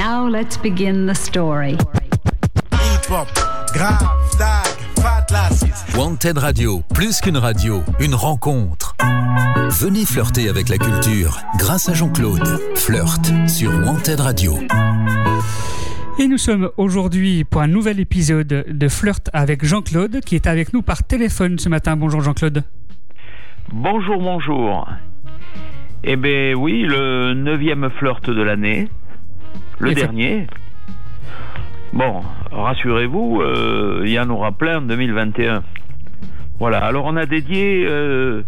Now let's begin the story. Wanted Radio, plus qu'une radio, une rencontre. Venez flirter avec la culture grâce à Jean-Claude. Flirt sur Wanted Radio. Et nous sommes aujourd'hui pour un nouvel épisode de Flirt avec Jean-Claude qui est avec nous par téléphone ce matin. Bonjour Jean-Claude. Bonjour, bonjour. Eh bien oui, le neuvième flirt de l'année, le dernier. Bon, rassurez-vous, euh, il y en aura plein en 2021. Voilà, alors on a dédié euh,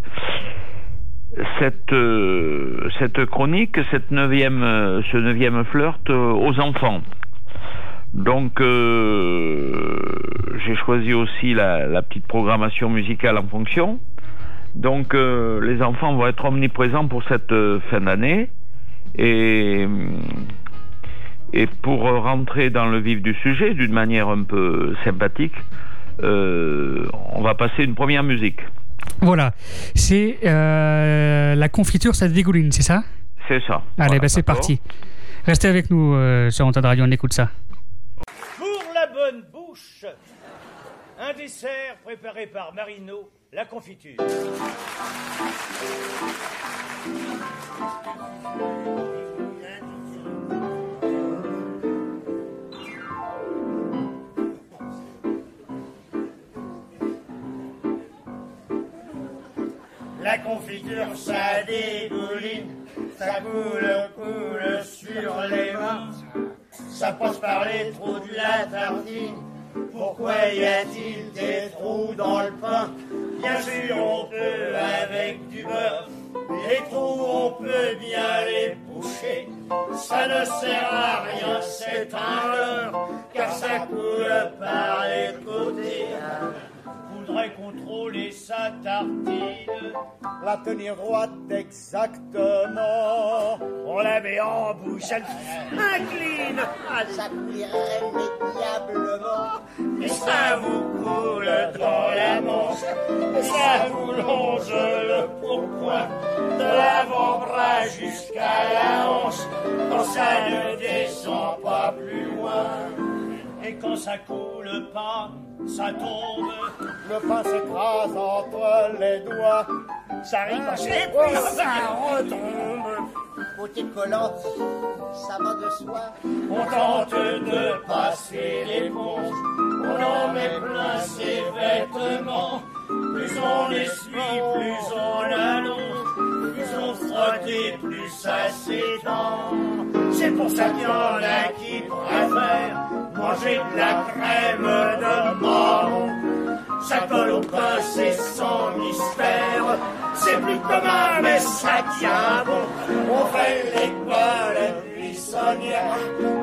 cette, euh, cette chronique, cette neuvième, ce neuvième flirt aux enfants. Donc, euh, j'ai choisi aussi la, petite programmation musicale en fonction. Donc, euh, les enfants vont être omniprésents pour cette euh, fin d'année. Et, et pour rentrer dans le vif du sujet d'une manière un peu sympathique, on va passer une première musique. Voilà, c'est la confiture, ça dégouline, c'est ça? C'est ça. Allez, bah, c'est parti. Restez avec nous sur Antenne Radio, on écoute ça. Un dessert préparé par Marino, la confiture. La confiture, ça dégouline, ça coule, coule sur les mains, ça passe par les trous de la tartine pourquoi y a-t-il des trous dans le pain? Bien sûr, on peut avec du beurre. Les trous, on peut bien les boucher. Ça ne sert à rien, c'est un car ça coule par les côtés voudrait contrôler sa tartine. La tenir droite exactement. On la met en bouche, elle incline. Ah, coulirait diablement. Et ça vous coule dans la manche. Et ça vous longe le pourpoint. De l'avant-bras jusqu'à la hanche. Quand ça ne descend pas plus loin. Et quand ça coule pas, ça tombe. Le pain s'écrase entre les doigts. Ça ricoche et puis ça retombe. Côté collant, ça va de soi? On tente de passer l'éponge. On en met plein ses vêtements. Plus on essuie, plus on allonge. Plus on frotte plus ça s'étend. C'est pour ça qu'il y en a qui préfèrent manger de la crème de mort. Au pain, c'est sans mystère. C'est plus commun, mais ça tient bon. On fait l'école buissonnière.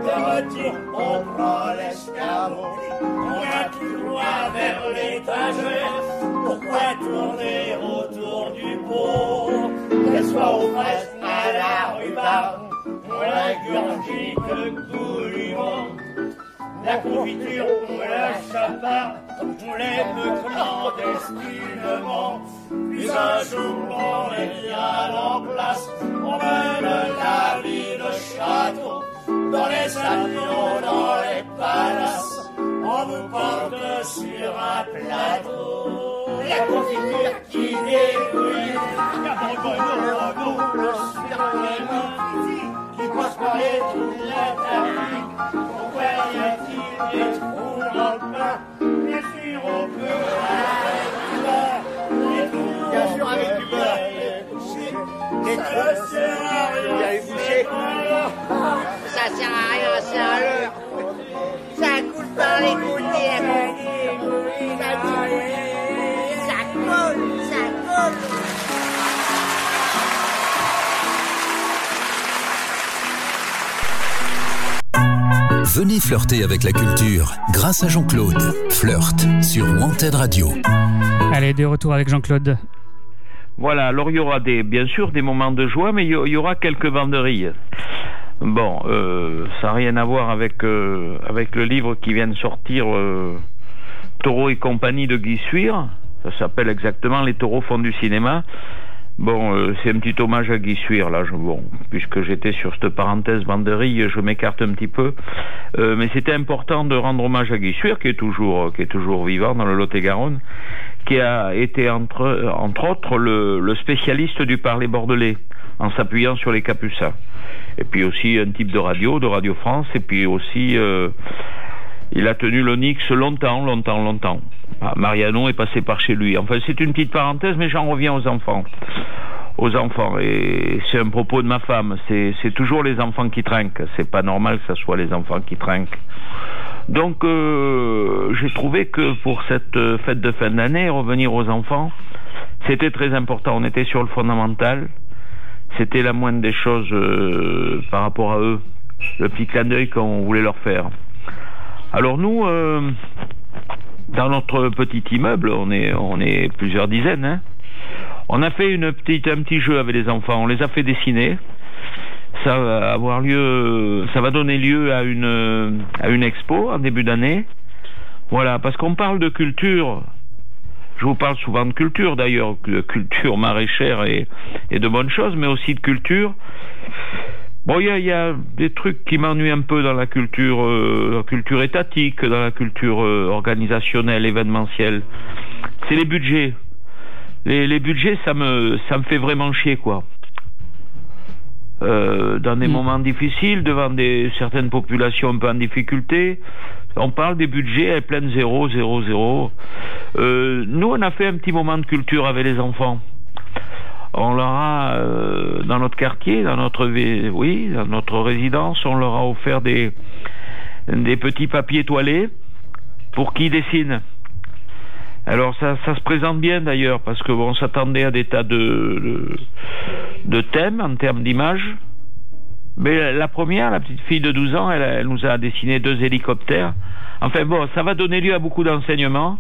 De retour, on prend l'escabeau. On va tout droit vers l'étagère. Pourquoi tourner autour du pot? Qu'elle soit au fraises à la rhubarbe on la gurgite goulûment. La confiture, on la chaparde, on l'aime clandestinement. Puis un jour, on est bien en place, on mène la vie de château, dans les avions, dans les palaces, on vous porte sur un plateau. La confiture qui on boule sur les mains qui passe par les trous de la. Ça sert à rien. C'est un leurre. Ça coule par les côtés. Ça coule, ça coule. Venez flirter avec la culture grâce à Jean-Claude. Flirt sur Wanted Radio. Allez, de retour avec Jean-Claude. Voilà, alors il y aura des, bien sûr des moments de joie, mais il y aura quelques banderilles. Bon, euh, ça n'a rien à voir avec, euh, avec le livre qui vient de sortir, euh, Taureau et compagnie de Guy Suire. Ça s'appelle exactement Les taureaux font du cinéma. Bon, euh, c'est un petit hommage à Guy Suir, là. Je, bon, puisque j'étais sur cette parenthèse banderille, je m'écarte un petit peu. Euh, mais c'était important de rendre hommage à Guy Suir, qui est toujours, qui est toujours vivant dans le Lot-et-Garonne, qui a été entre, entre autres le, spécialiste du parler bordelais, en s'appuyant sur les capucins. Et puis aussi un type de radio, de Radio France, et puis aussi euh, il a tenu l'Onyx longtemps, longtemps, longtemps. Ah, Mariano est passé par chez lui. Enfin, c'est une petite parenthèse, mais j'en reviens aux enfants. Aux enfants. Et c'est un propos de ma femme. C'est toujours les enfants qui trinquent. C'est pas normal que ce soit les enfants qui trinquent. Donc, euh, j'ai trouvé que pour cette fête de fin d'année, revenir aux enfants, c'était très important. On était sur le fondamental. C'était la moindre des choses euh, par rapport à eux. Le petit clin d'œil qu'on voulait leur faire. Alors nous, euh, dans notre petit immeuble, on est, on est plusieurs dizaines. hein. On a fait une petite, un petit jeu avec les enfants. On les a fait dessiner. Ça va avoir lieu, ça va donner lieu à une, à une expo en début d'année. Voilà, parce qu'on parle de culture. Je vous parle souvent de culture d'ailleurs, de culture maraîchère et, et de bonnes choses, mais aussi de culture. Bon, il y y a des trucs qui m'ennuient un peu dans la culture, euh, la culture étatique, dans la culture euh, organisationnelle, événementielle. C'est les budgets. Les, les budgets, ça me, ça me fait vraiment chier, quoi. Euh, dans des Mm. moments difficiles, devant des, certaines populations un peu en difficulté, on parle des budgets à plein zéro, zéro, zéro. Euh, nous, on a fait un petit moment de culture avec les enfants. On leur a, dans notre quartier, dans notre, oui, dans notre résidence, on leur a offert des, des petits papiers toilés pour qu'ils dessinent. Alors ça, ça se présente bien d'ailleurs parce que bon, on s'attendait à des tas de, de, thèmes en termes d'images. Mais la première, la petite fille de 12 ans, elle, elle nous a dessiné deux hélicoptères. Enfin bon, ça va donner lieu à beaucoup d'enseignements.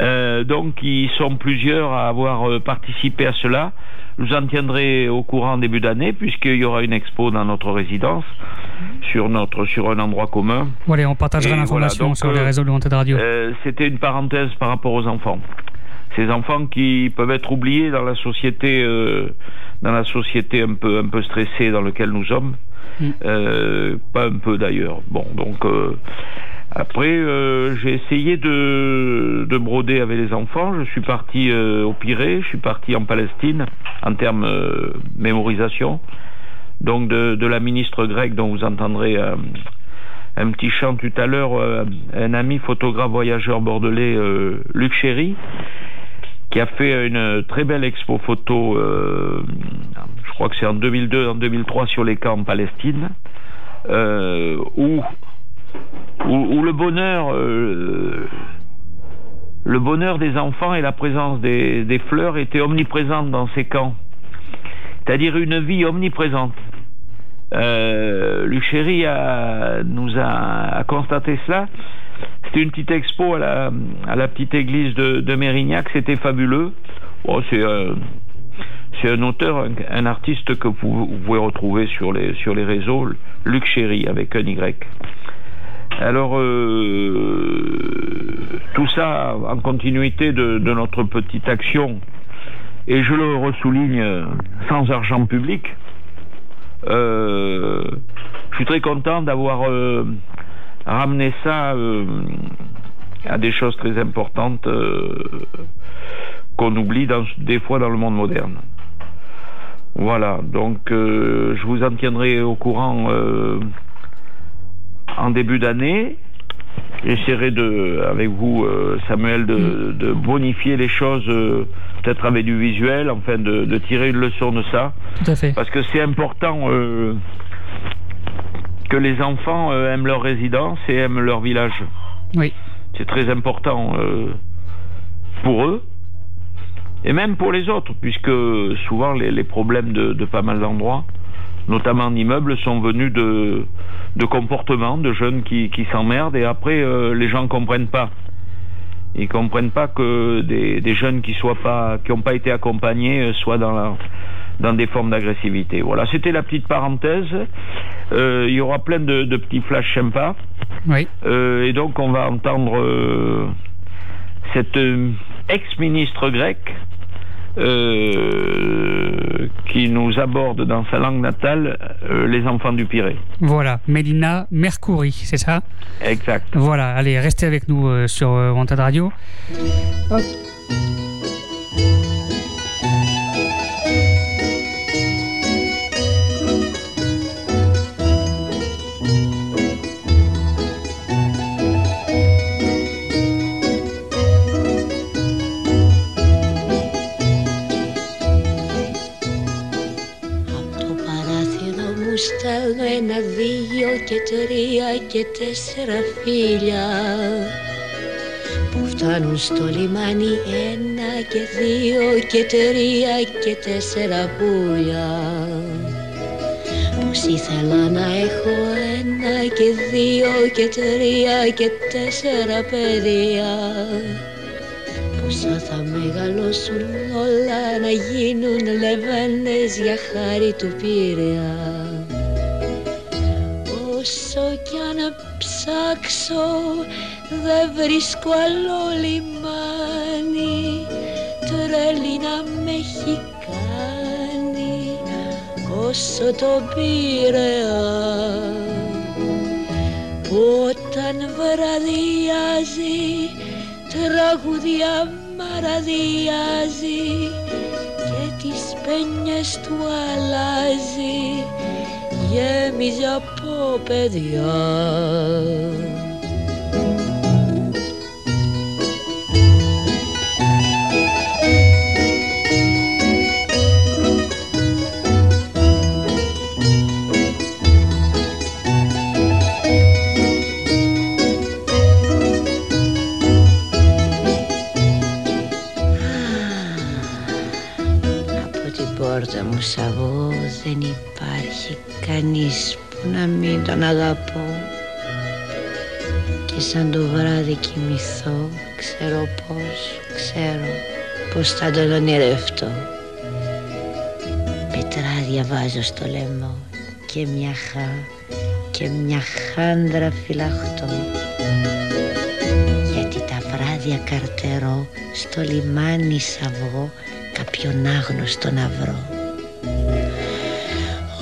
Euh, donc ils sont plusieurs à avoir euh, participé à cela. Je vous en tiendrai au courant début d'année puisqu'il y aura une expo dans notre résidence sur notre sur un endroit commun. Voilà, on partagera l'information voilà, sur les euh, réseaux de Wanted Radio. Euh, C'était une parenthèse par rapport aux enfants. Ces enfants qui peuvent être oubliés dans la société, euh, dans la société un peu un peu stressée dans laquelle nous sommes. Mm. Pas un peu d'ailleurs. Bon, donc après euh, j'ai essayé de, de broder avec les enfants. Je suis parti euh, au Pirée, je suis parti en Palestine en termes euh, mémorisation. Donc de, la ministre grecque dont vous entendrez un petit chant tout à l'heure, un ami photographe voyageur bordelais, Luc Chéry, qui a fait une très belle expo photo, je crois que c'est en 2002, en 2003 sur les camps en Palestine, où, où, le bonheur, euh, le bonheur des enfants et la présence des, fleurs étaient omniprésentes dans ces camps. C'est-à-dire une vie omniprésente. Euh, Luc Chéry a, nous a, constaté cela. C'était une petite expo à la, petite église de, Mérignac, c'était fabuleux. Bon, c'est euh, un auteur, un, artiste que vous, vous pouvez retrouver sur les, sur les réseaux, Luc Chéry avec un Y. Alors, euh, tout ça en continuité de, notre petite action, et je le ressouligne sans argent public, euh, je suis très content d'avoir euh, ramené ça à des choses très importantes qu'on oublie dans- des fois dans le monde moderne. Voilà, donc je vous en tiendrai au courant en début d'année. J'essaierai de, avec vous, euh, Samuel, de, de bonifier les choses, euh, peut-être avec du visuel, enfin de, de tirer une leçon de ça. Tout à fait. Parce que c'est important euh, que les enfants aiment leur résidence et aiment leur village. Oui. C'est très important pour eux et même pour les autres, puisque souvent les, les problèmes de, de pas mal d'endroits, notamment en immeuble, sont venus de, de comportements de jeunes qui, qui s'emmerdent et après euh, les gens comprennent pas. Ils comprennent pas que des, des jeunes qui soient pas, qui n'ont pas été accompagnés euh, soient dans la, dans des formes d'agressivité. Voilà, c'était la petite parenthèse. Euh, il y aura plein de, de petits flashs sympas. Oui. Euh, et donc on va entendre euh, cette ex-ministre grecque euh, aborde dans sa langue natale euh, les enfants du Pirée. Voilà, Mélina Mercouri, c'est ça? Exact. Voilà, allez, restez avec nous euh, sur Wanted Radio. Hop. Στέλνω ένα, δύο και τρία και τέσσερα φίλια που φτάνουν στο λιμάνι. Ένα και δύο και τρία και τέσσερα πουλιά Πως ήθελα να έχω. Ένα και δύο και τρία και τέσσερα παιδιά Πόσο θα μεγαλώσουν όλα να γίνουν λεβένες για χάρη του Πειραιά ψάξω δεν βρίσκω άλλο λιμάνι. Τρέλη να με έχει κάνει όσο το Πειραιά που όταν βραδιάζει τραγουδιά μαραδιάζει και τις πένιες του αλλάζει. Γέμιζε από παιδιά. Από την πόρτα μου σαβώ δεν υπάρχει κανείς που να μην τον αγαπώ. Και σαν το βράδυ κοιμηθώ ξέρω πως, ξέρω πως θα τον ονειρευτώ. Πετράδια βάζω στο λαιμό και μια χά και μια χάντρα φυλαχτώ. Γιατί τα βράδια καρτερώ στο λιμάνι σαβώ κάποιον άγνωστο να βρω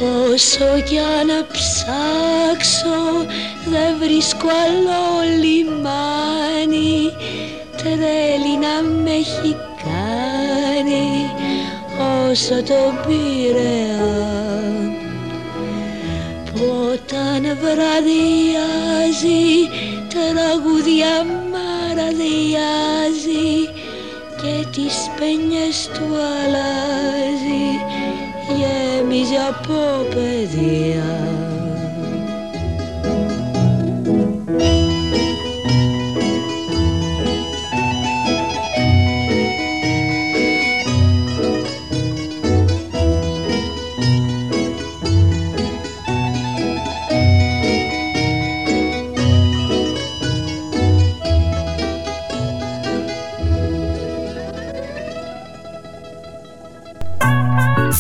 Όσο κι αν ψάξω δεν βρίσκω άλλο λιμάνι. Τρέλη να με έχει κάνει όσο το Πειραιά που όταν βραδιάζει τραγουδιά μαραδιάζει και τις πένιες του αλλάζει αρχίζει από παιδεία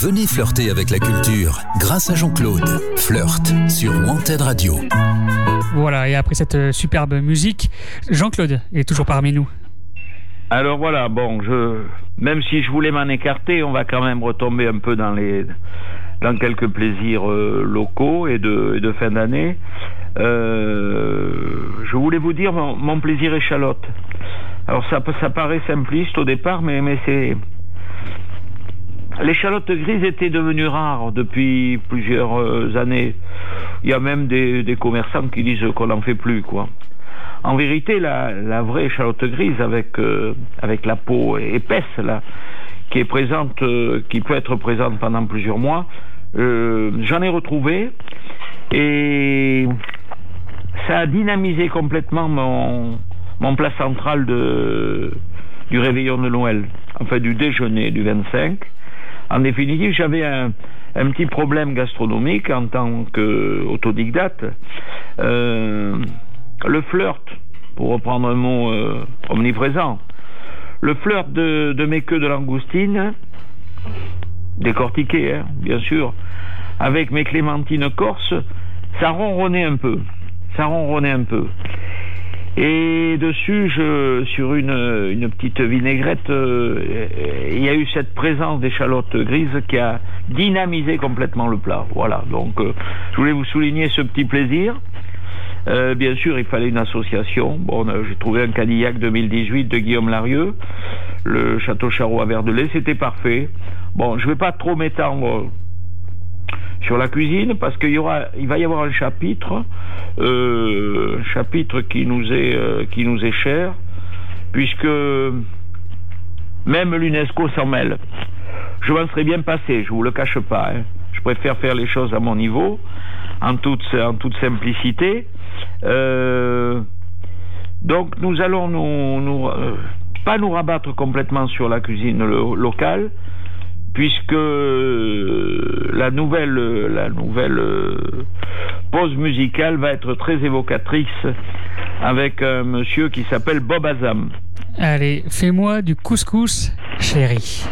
Venez flirter avec la culture grâce à Jean-Claude. Flirt sur Wanted Radio. Voilà, et après cette euh, superbe musique, Jean-Claude est toujours parmi nous. Alors voilà, bon, je, même si je voulais m'en écarter, on va quand même retomber un peu dans les, dans quelques plaisirs euh, locaux et de, et de fin d'année. Euh, je voulais vous dire mon, mon plaisir échalote. Alors ça, ça paraît simpliste au départ, mais, mais c'est L'échalote grise était devenue rare depuis plusieurs euh, années. Il y a même des, commerçants qui disent qu'on n'en fait plus, quoi. En vérité, la, vraie échalote grise avec, euh, avec la peau épaisse, là, qui est présente, euh, qui peut être présente pendant plusieurs mois, j'en ai retrouvé et ça a dynamisé complètement mon, mon plat central du réveillon de Noël, enfin du déjeuner du 25. En définitive, j'avais un, petit problème gastronomique en tant qu'autodidacte. Euh, le flirt, pour reprendre un mot euh, omniprésent, le flirt de, de mes queues de langoustine, décortiquées, hein, bien sûr, avec mes clémentines corses, ça ronronnait un peu. Ça ronronnait un peu. Et dessus, je, sur une, une petite vinaigrette, euh, il y a eu cette présence d'échalotes grises qui a, dynamiser complètement le plat. Voilà, donc euh, je voulais vous souligner ce petit plaisir. Euh, bien sûr, il fallait une association. Bon, euh, j'ai trouvé un Cadillac 2018 de Guillaume Larieux, le Château Charroux à Verdelais, c'était parfait. Bon, je vais pas trop m'étendre sur la cuisine parce qu'il y aura, il va y avoir un chapitre, euh, un chapitre qui nous est, euh, qui nous est cher, puisque même l'UNESCO s'en mêle. Je m'en serais bien passé, je vous le cache pas. hein. Je préfère faire les choses à mon niveau, en toute, en toute simplicité. Euh, donc nous allons nous, nous, pas nous rabattre complètement sur la cuisine lo- locale, puisque euh, la nouvelle, euh, euh, pause musicale va être très évocatrice avec un monsieur qui s'appelle Bob Azam. Allez, fais-moi du couscous, chérie.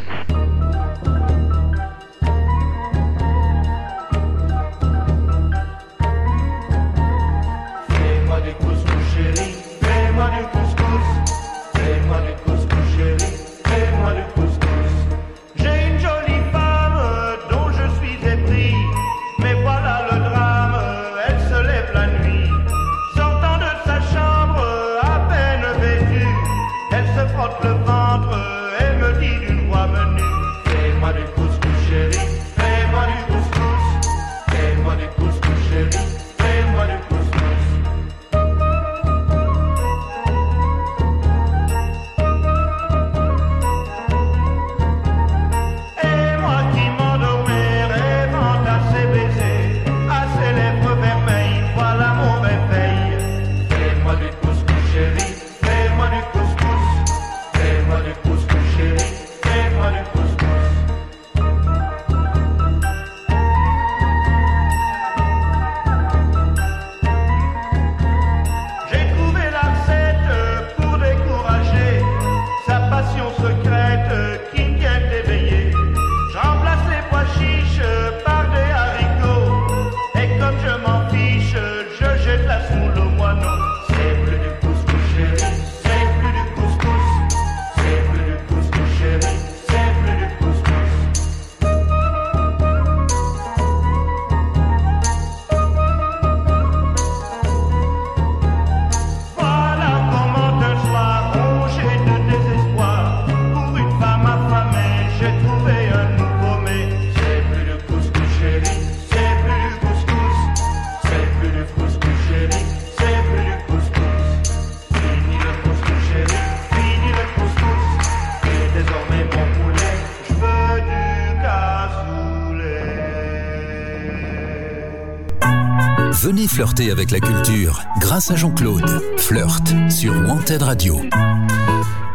Flirter avec la culture grâce à Jean-Claude. Flirt sur Wanted Radio.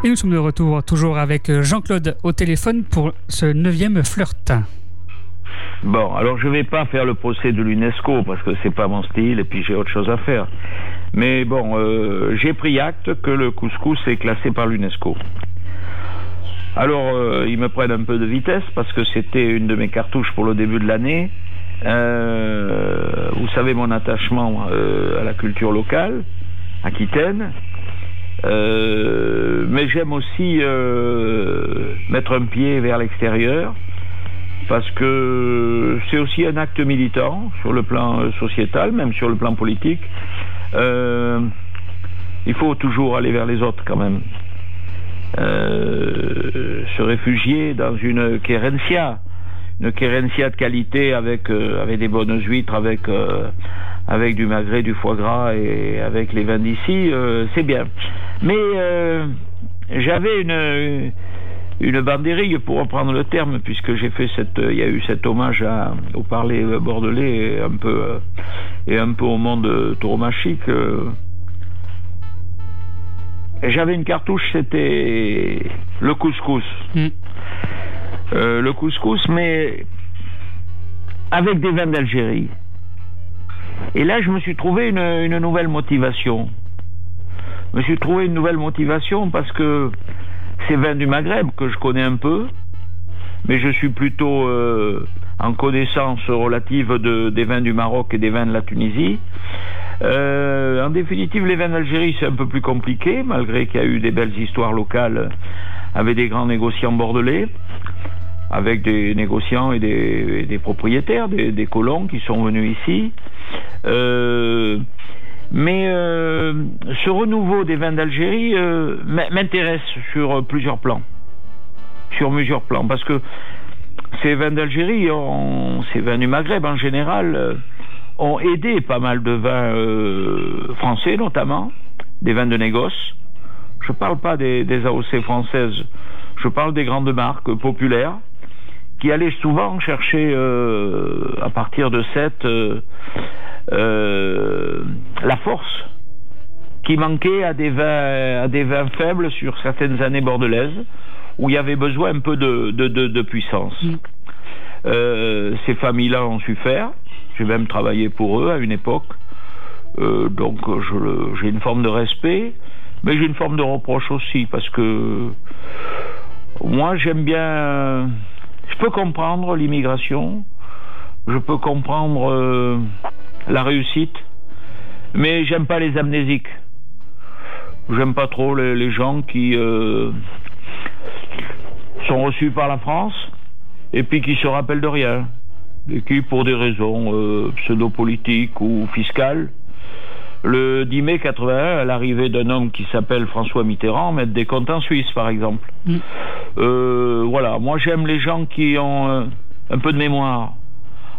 Et nous sommes de retour toujours avec Jean-Claude au téléphone pour ce neuvième flirt. Bon, alors je vais pas faire le procès de l'UNESCO parce que c'est pas mon style et puis j'ai autre chose à faire. Mais bon, euh, j'ai pris acte que le couscous est classé par l'UNESCO. Alors, euh, ils me prennent un peu de vitesse parce que c'était une de mes cartouches pour le début de l'année. Euh, vous savez mon attachement euh, à la culture locale, aquitaine. Euh, mais j'aime aussi euh, mettre un pied vers l'extérieur parce que c'est aussi un acte militant sur le plan euh, sociétal, même sur le plan politique. Il faut toujours aller vers les autres quand même. Se réfugier dans une querencia, une querencia de qualité avec, euh, avec des bonnes huîtres, avec, euh, avec du magret, du foie gras et avec les vins d'ici, euh, c'est bien. Mais j'avais une, une pour reprendre le terme, puisque j'ai fait cette, il y a eu cet hommage au parler bordelais et un peu, et un peu au monde tauromachique. J'avais une cartouche, c'était le couscous. Mm. Euh, le couscous, mais avec des vins d'Algérie. Et là, je me suis trouvé une, nouvelle motivation. Je me suis trouvé une nouvelle motivation parce que ces vins du Maghreb que je connais un peu, mais je suis plutôt euh, en connaissance relative de, des vins du Maroc et des vins de la Tunisie. Euh, en définitive, les vins d'Algérie, c'est un peu plus compliqué, malgré qu'il y a eu des belles histoires locales avec des grands négociants bordelais. Avec des négociants et des, et des propriétaires, des, des colons qui sont venus ici. Euh, mais euh, ce renouveau des vins d'Algérie euh, m'intéresse sur euh, plusieurs plans. Sur plusieurs plans. Parce que ces vins d'Algérie, ces vins du Maghreb en général, euh, ont aidé pas mal de vins euh, français notamment, des vins de négoce. Je ne parle pas des, des AOC françaises, je parle des grandes marques populaires qui allaient souvent chercher euh, à partir de cette euh, euh, la force qui manquait à des vins à des vins faibles sur certaines années bordelaises où il y avait besoin un peu de, de, de- de puissance. Euh, ces familles-là ont su faire. J'ai même travaillé pour eux à une époque. Donc j'ai une forme de respect, mais j'ai une forme de reproche aussi parce que moi j'aime bien. Je peux comprendre l'immigration, je peux comprendre euh, la réussite, mais j'aime pas les amnésiques. J'aime pas trop les, gens qui euh, sont reçus par la France et puis qui se rappellent de rien et qui, pour des raisons euh, pseudo-politiques ou fiscales, le 10 mai 81, à l'arrivée d'un homme qui s'appelle François Mitterrand, mettent des comptes en Suisse, par exemple. Mm. Euh, voilà, moi j'aime les gens qui ont euh, un peu de mémoire.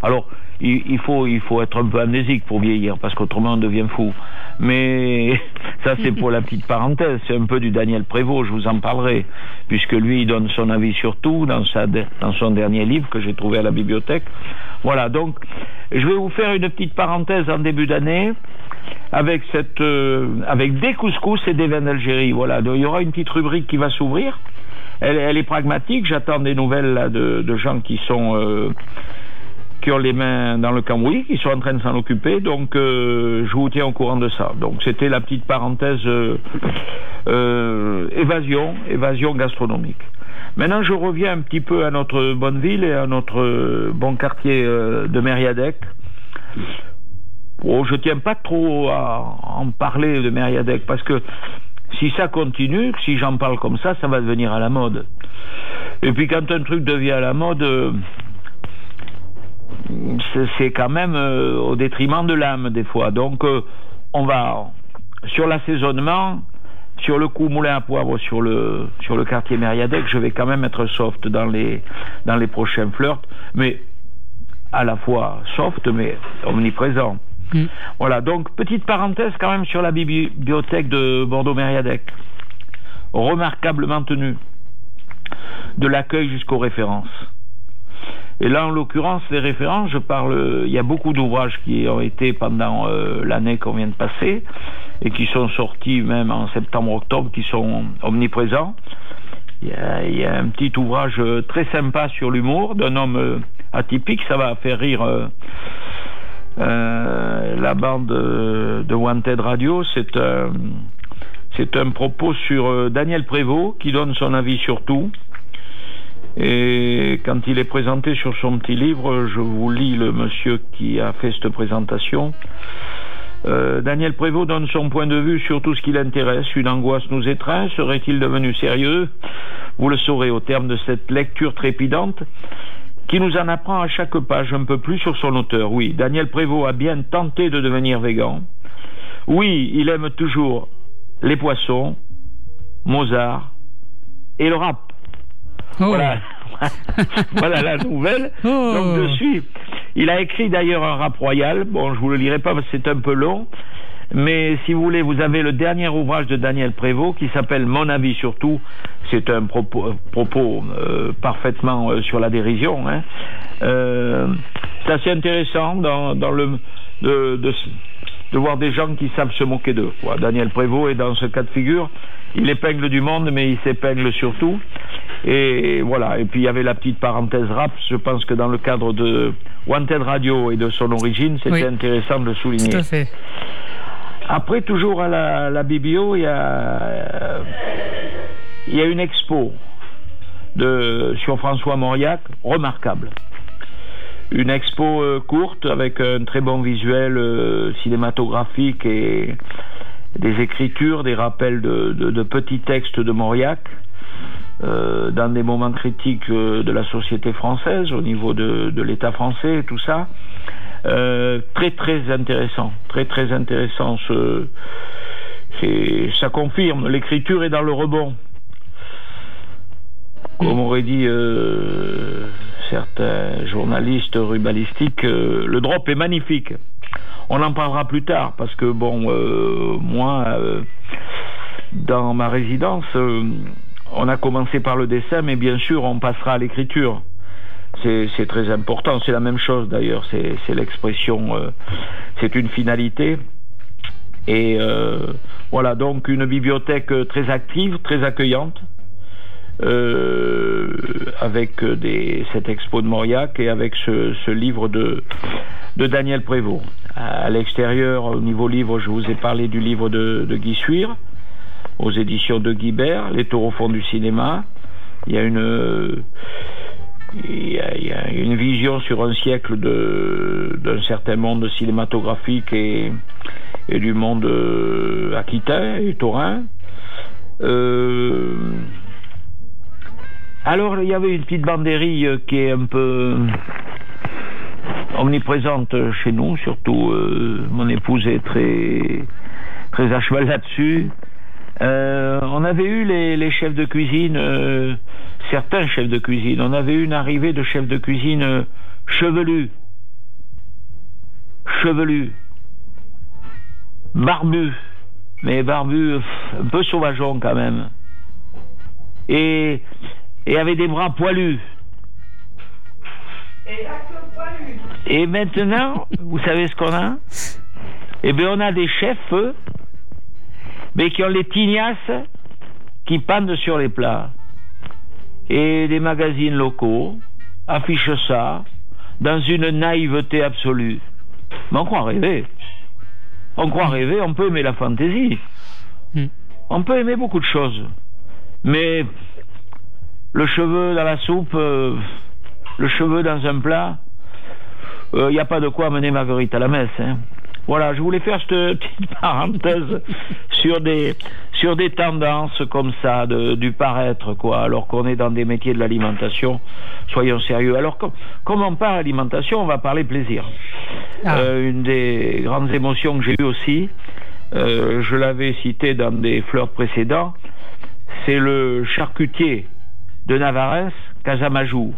Alors, il, il faut, il faut être un peu amnésique pour vieillir, parce qu'autrement on devient fou. Mais ça, c'est pour la petite parenthèse. C'est un peu du Daniel Prévost, je vous en parlerai, puisque lui, il donne son avis sur tout dans, sa, dans son dernier livre que j'ai trouvé à la bibliothèque. Voilà, donc, je vais vous faire une petite parenthèse en début d'année avec cette, euh, avec des couscous et des vins d'Algérie. Voilà, donc il y aura une petite rubrique qui va s'ouvrir. Elle, est pragmatique. J'attends des nouvelles là, de, gens qui sont euh, qui ont les mains dans le cambouis, qui sont en train de s'en occuper. Donc, euh, je vous tiens au courant de ça. Donc, c'était la petite parenthèse euh, évasion, évasion gastronomique. Maintenant, je reviens un petit peu à notre bonne ville et à notre bon quartier de Mériadec. Oh, je tiens pas trop à en parler de Mériadec parce que si ça continue, si j'en parle comme ça, ça va devenir à la mode. Et puis quand un truc devient à la mode, euh, c'est- quand même euh, au détriment de l'âme des fois. Donc euh, on va sur l'assaisonnement, sur le coup moulin à poivre, sur le sur le quartier Mériadec, je vais quand même être soft dans les dans les prochains flirts, mais à la fois soft mais omniprésent. Mm. Voilà, donc petite parenthèse quand même sur la bibliothèque de Bordeaux-Mériadec. Remarquablement tenue. De l'accueil jusqu'aux références. Et là, en l'occurrence, les références, je parle, il y a beaucoup d'ouvrages qui ont été pendant euh, l'année qu'on vient de passer et qui sont sortis même en septembre-octobre, qui sont omniprésents. Il y, a, un petit ouvrage euh, très sympa sur l'humour d'un homme euh, atypique, ça va faire rire euh, la bande de Wanted Radio. C'est un, c'est un propos sur euh, Daniel Prévost qui donne son avis sur tout. Et quand il est présenté sur son petit livre, je vous lis le monsieur qui a fait cette présentation. Euh, Daniel Prévost donne son point de vue sur tout ce qui l'intéresse. Une angoisse nous étreint. Serait-il devenu sérieux? Vous le saurez au terme de cette lecture trépidante qui nous en apprend à chaque page un peu plus sur son auteur. Oui, Daniel Prévost a bien tenté de devenir végan. Oui, il aime toujours les poissons, Mozart et le rap. Oh. Voilà. voilà la nouvelle. Oh. Donc je suis. Il a écrit d'ailleurs un rap royal. Bon, je vous le lirai pas parce que c'est un peu long. Mais si vous voulez, vous avez le dernier ouvrage de Daniel Prévost qui s'appelle Mon avis sur tout. C'est un propos, euh, propos euh, parfaitement euh, sur la dérision. Hein. Euh, c'est assez intéressant dans, dans le de, de, de voir des gens qui savent se moquer d'eux. quoi. Daniel Prévost est dans ce cas de figure. Il épingle du monde, mais il s'épingle surtout. Et voilà. Et puis il y avait la petite parenthèse rap. Je pense que dans le cadre de Wanted Radio et de son origine, c'était Oui. intéressant de le souligner. Tout à fait. Après, toujours à la, la Biblio, il y a, euh, y a une expo de, sur François Mauriac, remarquable. Une expo euh, courte avec un très bon visuel euh, cinématographique et des écritures, des rappels de, de- de petits textes de Mauriac. euh, dans des moments critiques de la société française, au niveau de l'État français et tout ça. Euh, très très intéressant, très très intéressant. Ce, ça confirme, l'écriture est dans le rebond. Comme aurait dit euh, certains journalistes rubalistiques, euh, le drop est magnifique. On en parlera plus tard parce que bon, euh, moi, dans ma résidence, on a commencé par le dessin, mais bien sûr, on passera à l'écriture. C'est très important. C'est la même chose d'ailleurs. C'est l'expression. euh, c'est une finalité. Et euh, voilà, donc une bibliothèque très active, très accueillante, euh, avec des, cette expo de Mauriac et avec ce, ce livre de, de Daniel Prévost. À, l'extérieur, au niveau livre, je vous ai parlé du livre de, de Guy Suire, aux éditions de Guibert, Les taureaux au fond du cinéma. Il y a une, il y a, une vision sur un siècle d'un certain monde cinématographique et, et du monde euh, aquitain et taurin. Euh, alors, il y avait une petite banderille euh, qui est un peu omniprésente chez nous, surtout mon épouse est très, très à cheval là-dessus. Euh, on avait eu les, les chefs de cuisine, euh, certains chefs de cuisine, on avait eu une arrivée de chefs de cuisine euh, chevelus, chevelus, barbus, mais barbus un peu sauvageons quand même, et, et avait des bras poilus. Et maintenant, vous savez ce qu'on a? Eh bien, on a des chefs, mais qui ont les tignasses qui pendent sur les plats. Et des magazines locaux affichent ça dans une naïveté absolue. Mais on croit rêver. On croit rêver, on peut aimer la fantaisie. Mm. On peut aimer beaucoup de choses. Mais le cheveu dans la soupe, euh, le cheveu dans un plat, il n'y a pas de quoi amener Marguerite à la messe. hein. Voilà, je voulais faire cette petite parenthèse sur des sur des tendances comme ça de, du paraître quoi. Alors qu'on est dans des métiers de l'alimentation, soyons sérieux. Alors com- comme on parle alimentation, on va parler plaisir. Ah. Euh, une des grandes émotions que j'ai eues aussi, euh, je l'avais cité dans des fleurs précédents, c'est le charcutier de Navarres, Casamajou.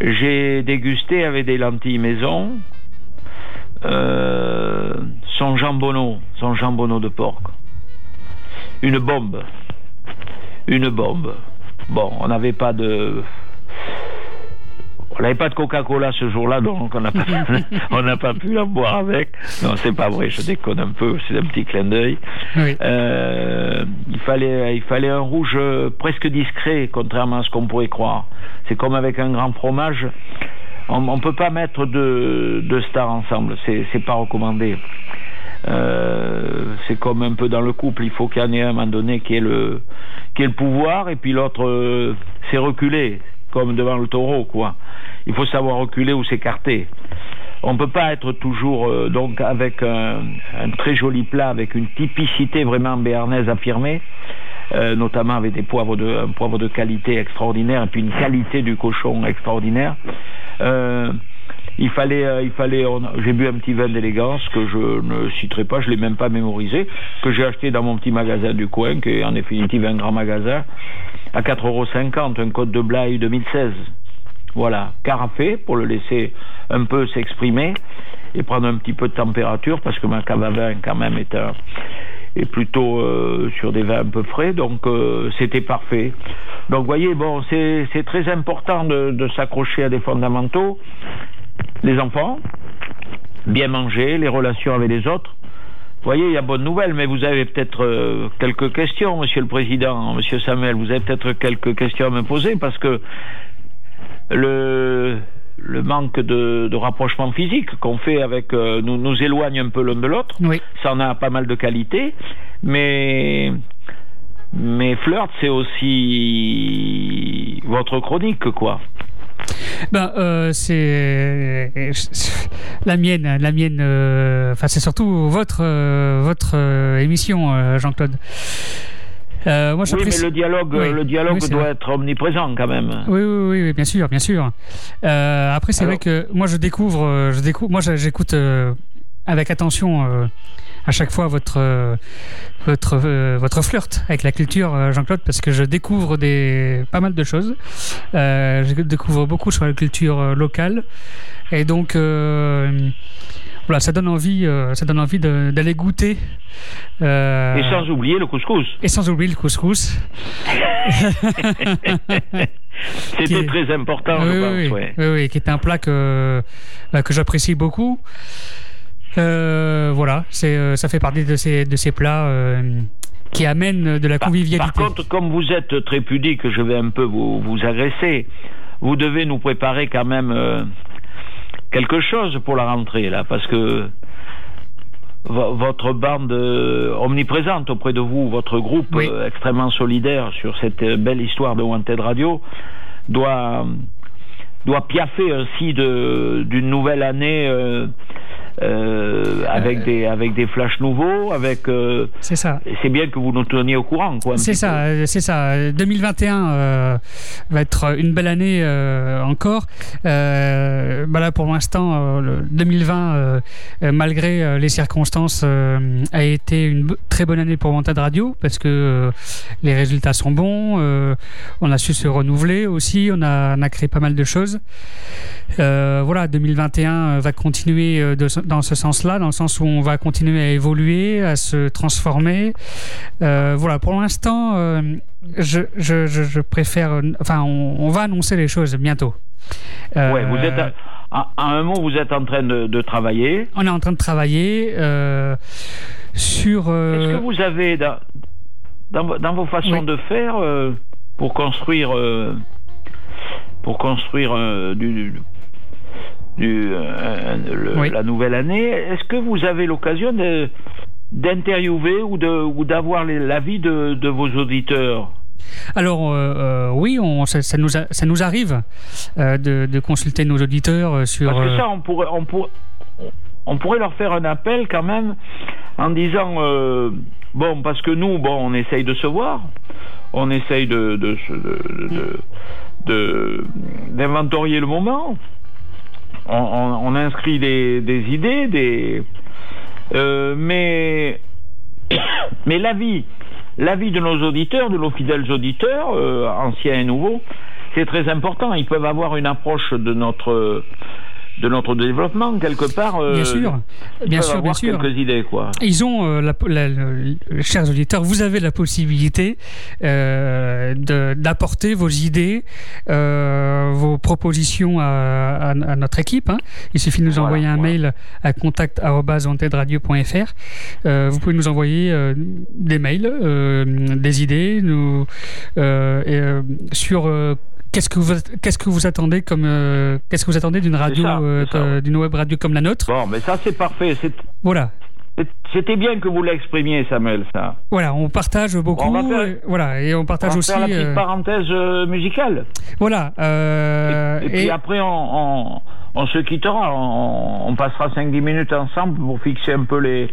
J'ai dégusté avec des lentilles maison euh, son jambonneau, son jambonneau de porc. Une bombe. Une bombe. Bon, on n'avait pas de. On n'avait pas de Coca-Cola ce jour-là, donc on n'a pas, on n'a pas pu la boire avec. Non, c'est pas vrai, je déconne un peu, c'est un petit clin d'œil. Oui. Euh, il fallait, il fallait un rouge presque discret, contrairement à ce qu'on pourrait croire. C'est comme avec un grand fromage. On ne peut pas mettre deux, deux stars ensemble, c'est pas recommandé. Euh, c'est comme un peu dans le couple, il faut qu'il y en ait un à un moment donné qui ait le, qui ait le pouvoir, et puis l'autre, euh, c'est reculer, comme devant le taureau, quoi. Il faut savoir reculer ou s'écarter. On ne peut pas être toujours euh, donc avec un, un très joli plat, avec une typicité vraiment béarnaise affirmée, euh, notamment avec des poivres de, un poivre de qualité extraordinaire et puis une qualité du cochon extraordinaire. Euh, il fallait, euh, il fallait. J'ai bu un petit vin d'élégance que je ne citerai pas, je l'ai même pas mémorisé, que j'ai acheté dans mon petit magasin du coin, qui est en définitive un grand magasin, à 4,50 euros, un code de Blaye 2016. Voilà, carafé pour le laisser un peu s'exprimer et prendre un petit peu de température parce que ma vin quand même est un est plutôt euh, sur des vins un peu frais, donc euh, c'était parfait. Donc vous voyez, bon, c'est c'est très important de, de s'accrocher à des fondamentaux. Les enfants, bien manger, les relations avec les autres. Vous voyez, il y a bonne nouvelle, mais vous avez peut-être euh, quelques questions, Monsieur le Président, Monsieur Samuel. Vous avez peut-être quelques questions à me poser parce que le, le manque de, de rapprochement physique qu'on fait avec euh, nous, nous éloigne un peu l'un de l'autre. Oui. Ça en a pas mal de qualités, mais mais flirt c'est aussi votre chronique quoi. Ben, euh, c'est la mienne, la mienne. euh, Enfin, c'est surtout votre euh, votre émission, Jean-Claude. Euh, moi, Oui, mais le dialogue, Oui. le dialogue Oui, doit vrai. être omniprésent quand même. Oui, oui, oui, oui, bien sûr, bien sûr. Euh, après, c'est vrai que moi, je découvre, euh, je découvre, moi, j'écoute euh, avec attention euh, à chaque fois votre votre euh, votre flirt avec la culture, euh, Jean-Claude, parce que je découvre des pas mal de choses. Euh, je découvre beaucoup sur la culture locale, et donc. Euh, voilà, ça donne envie, euh, ça donne envie d'aller goûter. euh, Et sans oublier le couscous. et sans oublier le couscous. C'était est- très important, oui, je oui, pense. oui, ouais. oui, oui, qui est un plat que, bah, que j'apprécie beaucoup. Euh, voilà, c'est, euh, ça fait partie de ces, de ces plats euh, qui amènent de la convivialité. par contre, comme vous êtes très pudique, je vais un peu vous, vous agresser. Vous devez nous préparer quand même euh, quelque chose pour la rentrée, là, parce que vo- votre bande euh, omniprésente auprès de vous, votre groupe Oui. euh, extrêmement solidaire sur cette euh, belle histoire de Wanted Radio, doit, doit piaffer ainsi d'une nouvelle année euh, euh, avec, des, avec des flashs nouveaux, avec... euh, c'est ça. c'est bien que vous nous teniez au courant, quoi. C'est ça, euh, c'est ça. 2021 euh, va être une belle année euh, encore. Euh, bah là, pour l'instant, euh, le 2020, euh, euh, malgré euh, les circonstances, euh, a été une très bonne année pour Montade Radio parce que euh, les résultats sont bons. euh, on a su se renouveler aussi. On a, on a créé pas mal de choses. Euh, voilà, 2021 va continuer euh, de dans ce sens-là, dans le sens où on va continuer à évoluer, à se transformer. Euh, voilà, pour l'instant, euh, je, je, je, je préfère. Enfin, on, on va annoncer les choses bientôt. Euh, Ouais, vous êtes à, un mot, vous êtes en train de, de travailler. On est en train de travailler euh, sur. euh, Est-ce que vous avez dans, dans, vo- dans vos façons Oui. de faire euh, pour construire pour construire du, du, euh, le- Oui. la nouvelle année, est-ce que vous avez l'occasion d'interviewer ou d'avoir l'avis de, de vos auditeurs? Alors euh, euh, oui, on, ça, ça nous a- ça nous arrive euh, de, de consulter nos auditeurs sur. Parce que ça, on pourrait, on, pour- on pourrait leur faire un appel quand même en disant euh, bon, parce que nous, bon, on essaye de se voir, on essaye de se- de- de- de- d'inventorier le moment. On, inscrit des, des idées, des euh, mais mais l'avis l'avis de nos auditeurs, de nos fidèles auditeurs, euh, anciens et nouveaux, c'est très important. Ils peuvent avoir une approche de notre de notre développement quelque part. euh, Bien sûr, bien sûr, bien sûr. quelques idées quoi. Ils ont, euh, la, chers auditeurs, vous avez la possibilité euh, d'apporter vos idées, euh, vos propositions à, à- à notre équipe. hein. Il suffit de nous Voilà, envoyer un voilà. mail à contact@wantedradio.fr. Euh, vous pouvez nous envoyer des mails, des idées, nous, et, sur Qu'est-ce que vous qu'est-ce que vous attendez comme euh, qu'est-ce que vous attendez d'une radio euh, ouais. d'une web radio comme la nôtre? Bon, mais ça c'est parfait. Voilà. C'était bien que vous l'exprimiez, Samuel. Ça. Voilà, on partage beaucoup. On va faire- et, voilà, et on On partage va aussi. faire la petite euh, parenthèse euh, musicale. voilà. euh, et, puis après, on, on, on se quittera. On, on passera 5-10 minutes ensemble pour fixer un peu les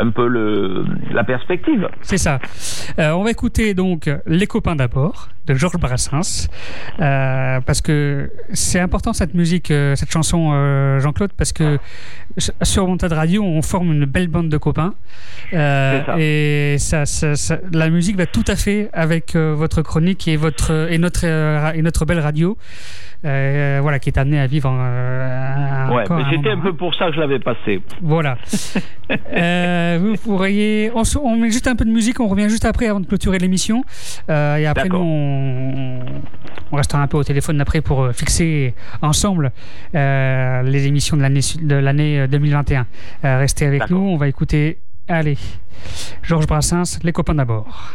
un peu le, la perspective. c'est ça. Euh, on va écouter donc Les copains d'abord de Georges Brassens euh, parce que c'est important cette musique, euh, cette chanson Jean-Claude parce que sur Montade Radio on forme une belle bande de copains ça. et ça, ça- ça- la musique va tout à fait avec votre chronique et votre et notre et notre belle radio voilà qui est amenée à vivre euh, Ouais, mais c'était un peu hein. pour ça que je l'avais passé. Voilà. Euh, vous pourriez. On, met juste un peu de musique, on revient juste après avant de clôturer l'émission. Euh, et après, nous, on, on restera un peu au téléphone après pour euh, fixer ensemble euh, les émissions de l'année su- de l'année euh, 2021. Euh, restez avec nous, on va écouter. Allez, Georges Brassens, les copains d'abord.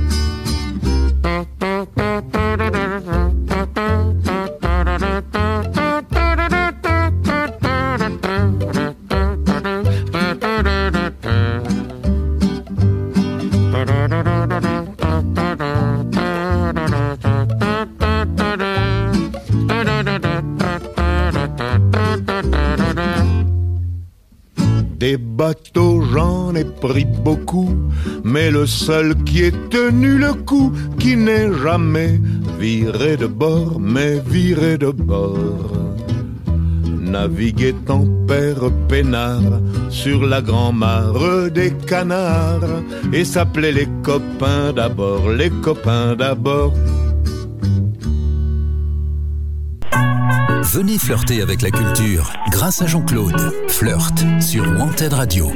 Pris beaucoup, mais le seul qui ait tenu le coup, qui n'est jamais viré de bord, mais viré de bord. Naviguait en père peinard sur la grand-mare des canards et s'appelait les copains d'abord, les copains d'abord. Venez flirter avec la culture grâce à Jean-Claude. Flirt sur Wanted Radio.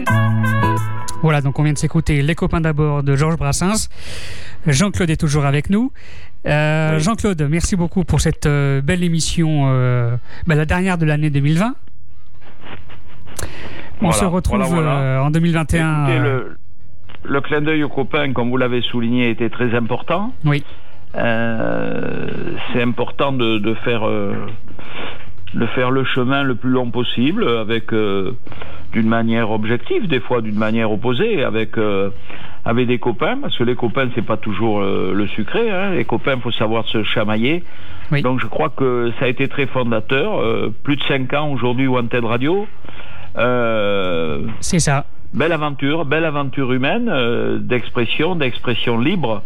Voilà, donc on vient de s'écouter Les copains d'abord de Georges Brassens. Jean-Claude est toujours avec nous. Euh, Jean-Claude, merci beaucoup pour cette euh, belle émission, euh, bah, la dernière de l'année 2020. On Voilà, se retrouve voilà, voilà. en 2021. Écoutez, euh, le, le clin d'œil aux copains, comme vous l'avez souligné, était très important. Oui. C'est important de, de faire de faire le chemin le plus long possible avec euh, d'une manière objective, des fois d'une manière opposée, avec euh, avec des copains, parce que les copains c'est pas toujours euh, le sucré. Hein. Les copains, faut savoir se chamailler. Oui. Donc je crois que ça a été très fondateur. Euh, plus de 5 ans aujourd'hui Wanted Radio. Euh, C'est ça. Belle aventure, belle aventure humaine, euh, d'expression, d'expression libre,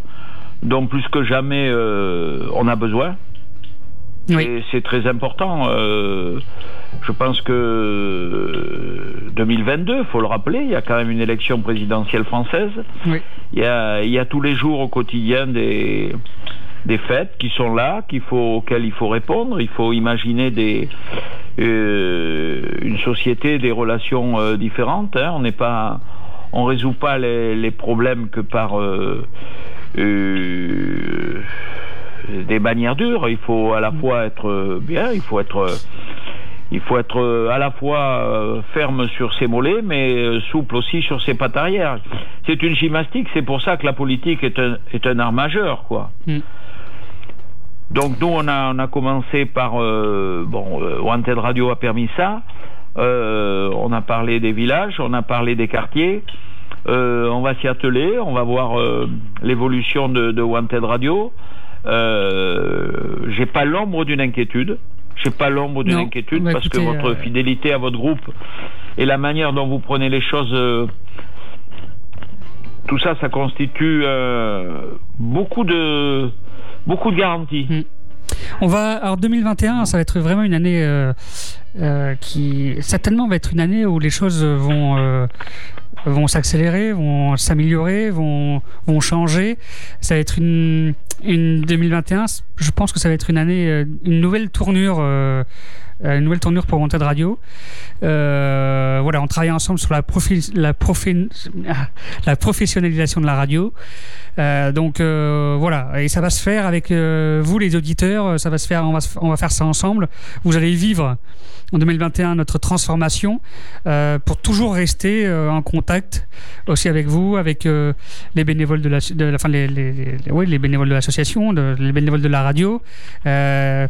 dont plus que jamais euh, on a besoin. Oui. Et c'est très important. euh, je pense que euh, 2022, faut le rappeler, il y a quand même une élection présidentielle française. Oui. Il y a, il y a tous les jours au quotidien des, des fêtes qui sont là, qu'il faut, auxquelles il faut répondre. Il faut imaginer des, euh, une société, des relations euh, différentes. hein. On n'est pas, on résout pas les, les problèmes que par euh, euh, des bannières dures. Il faut à la fois être bien, il faut être il faut être à la fois ferme sur ses mollets, mais souple aussi sur ses pattes arrière. C'est une gymnastique, c'est pour ça que la politique est un, est un art majeur, quoi. Mm. Donc nous, on a, on a commencé par... euh, bon, euh, Wanted Radio a permis ça. Euh, on a parlé des villages, on a parlé des quartiers. Euh, on va s'y atteler, on va voir euh, l'évolution de, de Wanted Radio. Euh, J'ai pas l'ombre d'une inquiétude. J'ai pas l'ombre d'une inquiétude Bah, parce que votre euh, fidélité à votre groupe et la manière dont vous prenez les choses, euh, tout ça, ça constitue euh, beaucoup de beaucoup de garanties. Mm. On va alors 2021, ça va être vraiment une année euh, euh, qui certainement va être une année où les choses vont vont s'accélérer, vont s'améliorer, vont vont changer. Ça va être une une 2021. Je pense que ça va être une année, euh, une nouvelle tournure. euh, euh, une nouvelle tournure pour Wanted Radio. Voilà, on travaille ensemble sur la, la, la professionnalisation de la radio. Donc voilà, et ça va se faire avec vous les auditeurs, ça va se faire, on va, faire ça ensemble. Vous allez vivre en 2021 notre transformation pour toujours rester en contact aussi avec vous, avec les bénévoles de la, de la- les, oui, les bénévoles de l'association, de- les bénévoles de la radio. euh,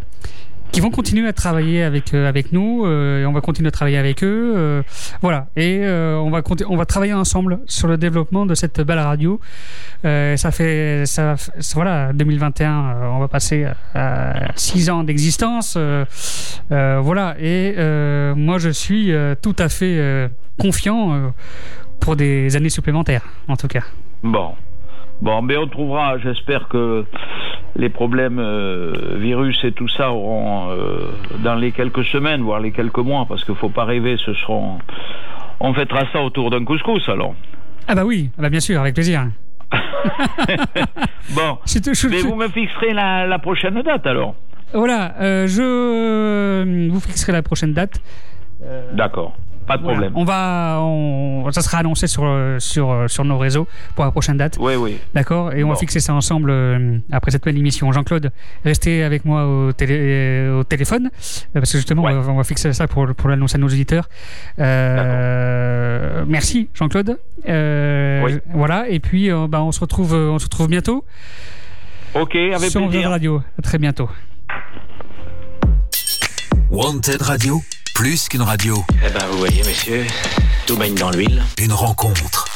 qui vont continuer à travailler avec euh, avec nous euh, et on va continuer à travailler avec eux voilà et on va on va travailler ensemble sur le développement de cette belle radio ça fait ça, voilà 2021 euh, on va passer à 6 ans d'existence voilà et moi je suis tout à fait confiant pour des années supplémentaires en tout cas Bon. Bon, mais on trouvera, j'espère que les problèmes euh, virus et tout ça auront, euh, dans les quelques semaines, voire les quelques mois, parce qu'il faut pas rêver, ce seront... On fêtera ça autour d'un couscous, alors. ah bah oui ah bah bien sûr avec plaisir Bon. Mais vous me fixerez la, la prochaine date, alors. Voilà, euh, je vous fixerai la prochaine date. D'accord. Pas de Voilà. problème. On va, on- ça sera annoncé sur sur sur nos réseaux pour la prochaine date. Oui, oui. D'accord. Et on va fixer ça ensemble euh, après cette belle émission. Jean-Claude, restez avec moi au, télé, euh, au téléphone euh, parce que justement Ouais. on, va, on va fixer ça pour pour l'annoncer à nos auditeurs. Euh, merci Jean-Claude. Euh, Oui. Voilà. Et puis euh, bah, on se retrouve on se retrouve bientôt Ok, avec sur plaisir. Radio. À très bientôt. Wanted Radio, plus qu'une radio, Eh ben, vous voyez, messieurs, tout baigne dans l'huile. une rencontre.